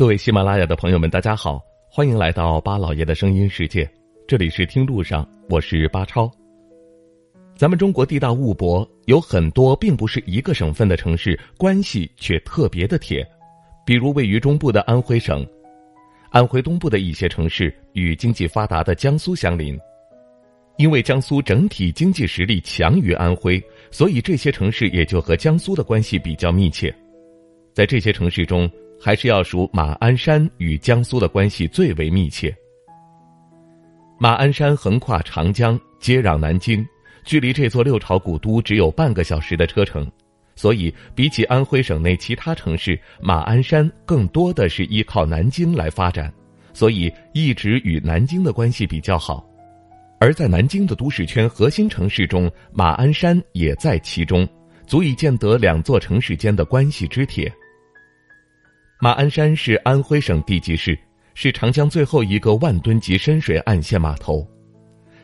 各位喜马拉雅的朋友们，大家好，欢迎来到巴老爷的声音世界。这里是听路上，我是巴超。咱们中国地大物博，有很多并不是一个省份的城市，关系却特别的铁。比如位于中部的安徽省，安徽东部的一些城市与经济发达的江苏相邻。因为江苏整体经济实力强于安徽，所以这些城市也就和江苏的关系比较密切。在这些城市中，还是要数马鞍山与江苏的关系最为密切。马鞍山横跨长江，接壤南京，距离这座六朝古都只有半个小时的车程，所以比起安徽省内其他城市，马鞍山更多的是依靠南京来发展，所以一直与南京的关系比较好。而在南京的都市圈核心城市中，马鞍山也在其中，足以见得两座城市间的关系之铁。马鞍山是安徽省地级市，是长江最后一个万吨级深水岸线码头。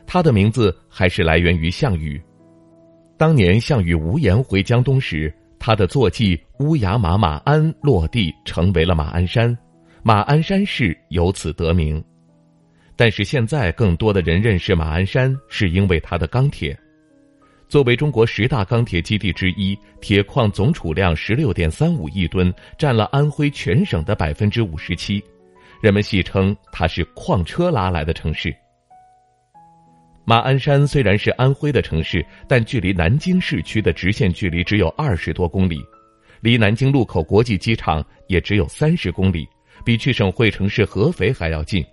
它的名字还是来源于项羽。当年项羽无颜回江东时，他的坐骑乌牙马马鞍落地，成为了马鞍山，马鞍山市由此得名。但是现在更多的人认识马鞍山，是因为它的钢铁。作为中国十大钢铁基地之一，铁矿总储量十六点三五亿吨，占了安徽全省的百分之五十七。人们戏称它是矿车拉来的城市。马鞍山虽然是安徽的城市，但距离南京市区的直线距离只有二十多公里，离南京禄口国际机场也只有三十公里，比去省会城市合肥还要近。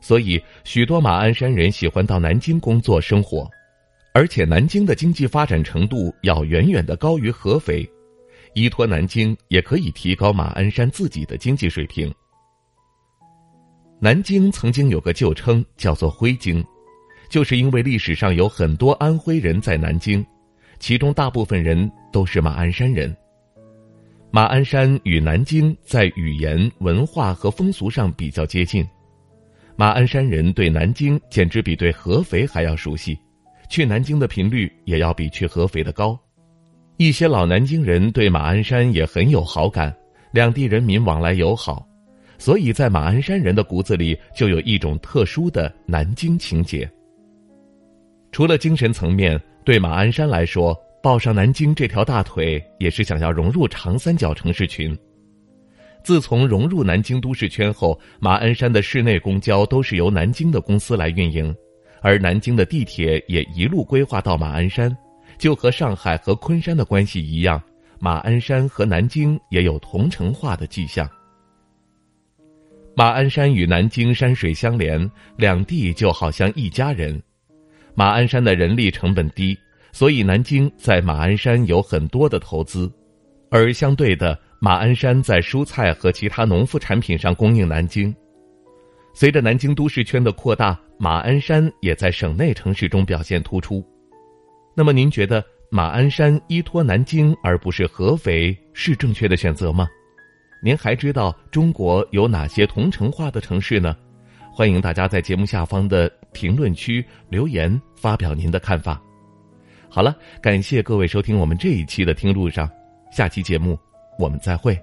所以，许多马鞍山人喜欢到南京工作生活。而且南京的经济发展程度要远远的高于合肥，依托南京也可以提高马鞍山自己的经济水平。南京曾经有个旧称叫做徽京，就是因为历史上有很多安徽人在南京，其中大部分人都是马鞍山人。马鞍山与南京在语言、文化和风俗上比较接近，马鞍山人对南京简直比对合肥还要熟悉。去南京的频率也要比去合肥的高，一些老南京人对马鞍山也很有好感，两地人民往来友好，所以在马鞍山人的骨子里就有一种特殊的南京情结。除了精神层面，对马鞍山来说，抱上南京这条大腿，也是想要融入长三角城市群。自从融入南京都市圈后，马鞍山的市内公交都是由南京的公司来运营。而南京的地铁也一路规划到马鞍山，就和上海和昆山的关系一样，马鞍山和南京也有同城化的迹象。马鞍山与南京山水相连，两地就好像一家人。马鞍山的人力成本低，所以南京在马鞍山有很多的投资，而相对的，马鞍山在蔬菜和其他农副产品上供应南京。随着南京都市圈的扩大，马鞍山也在省内城市中表现突出。那么，您觉得马鞍山依托南京而不是合肥是正确的选择吗？您还知道中国有哪些同城化的城市呢？欢迎大家在节目下方的评论区留言发表您的看法。好了，感谢各位收听我们这一期的《听路上》，下期节目我们再会。